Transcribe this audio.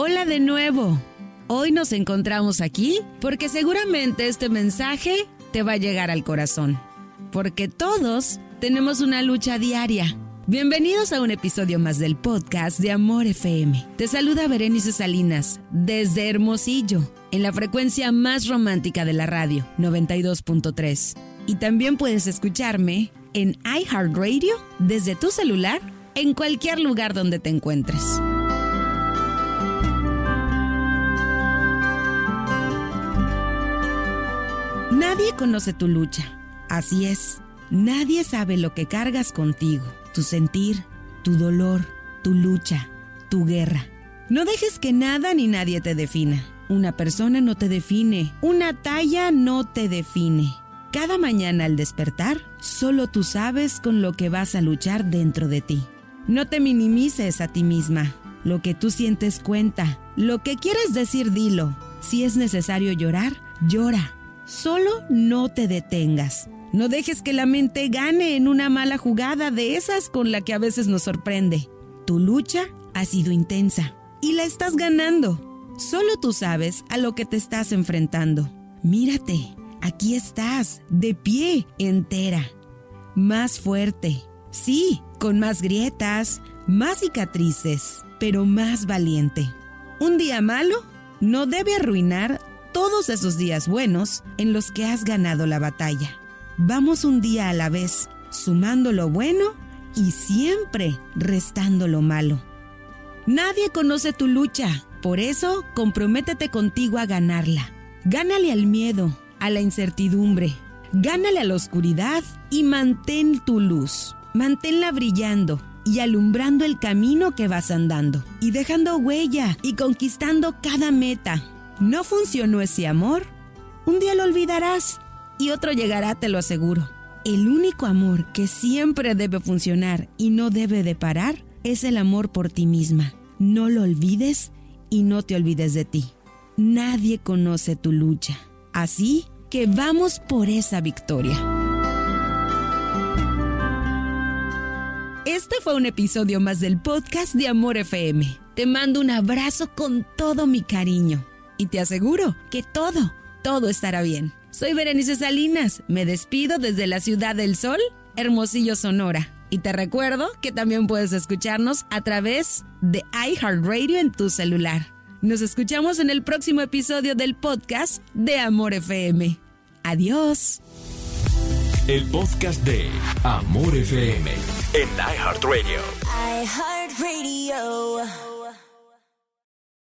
Hola de nuevo. Hoy nos encontramos aquí porque seguramente este mensaje te va a llegar al corazón. Porque todos tenemos una lucha diaria. Bienvenidos a un episodio más del podcast de Amor FM. Te saluda Berenice Salinas desde Hermosillo, en la frecuencia más romántica de la radio, 92.3. Y también puedes escucharme en iHeartRadio desde tu celular en cualquier lugar donde te encuentres. Nadie conoce tu lucha. Así es, nadie sabe lo que cargas contigo, tu sentir, tu dolor, tu lucha, tu guerra. No dejes que nada ni nadie te defina. Una persona no te define, una talla no te define. Cada mañana al despertar, solo tú sabes con lo que vas a luchar dentro de ti. No te minimices a ti misma. Lo que tú sientes cuenta. Lo que quieres decir, dilo. Si es necesario llorar, llora. Solo no te detengas. No dejes que la mente gane en una mala jugada de esas con la que a veces nos sorprende. Tu lucha ha sido intensa y la estás ganando. Solo tú sabes a lo que te estás enfrentando. Mírate, aquí estás, de pie, entera. Más fuerte. Sí, con más grietas, más cicatrices, pero más valiente. Un día malo no debe arruinar todos esos días buenos en los que has ganado la batalla. Vamos un día a la vez, sumando lo bueno y siempre restando lo malo. Nadie conoce tu lucha, por eso comprométete contigo a ganarla. Gánale al miedo, a la incertidumbre, gánale a la oscuridad y mantén tu luz. Manténla brillando y alumbrando el camino que vas andando y dejando huella y conquistando cada meta no funcionó ese amor, un día lo olvidarás y otro llegará, te lo aseguro. El único amor que siempre debe funcionar y no debe de parar es el amor por ti misma. No lo olvides y no te olvides de ti. Nadie conoce tu lucha. Así que vamos por esa victoria. Este fue un episodio más del podcast de Amor FM. Te mando un abrazo con todo mi cariño y te aseguro que todo, todo estará bien. Soy Berenice Salinas, me despido desde la Ciudad del Sol, Hermosillo, Sonora. Y te recuerdo que también puedes escucharnos a través de iHeartRadio en tu celular. Nos escuchamos en el próximo episodio del podcast de Amor FM. Adiós. El podcast de Amor FM en iHeartRadio. iHeartRadio.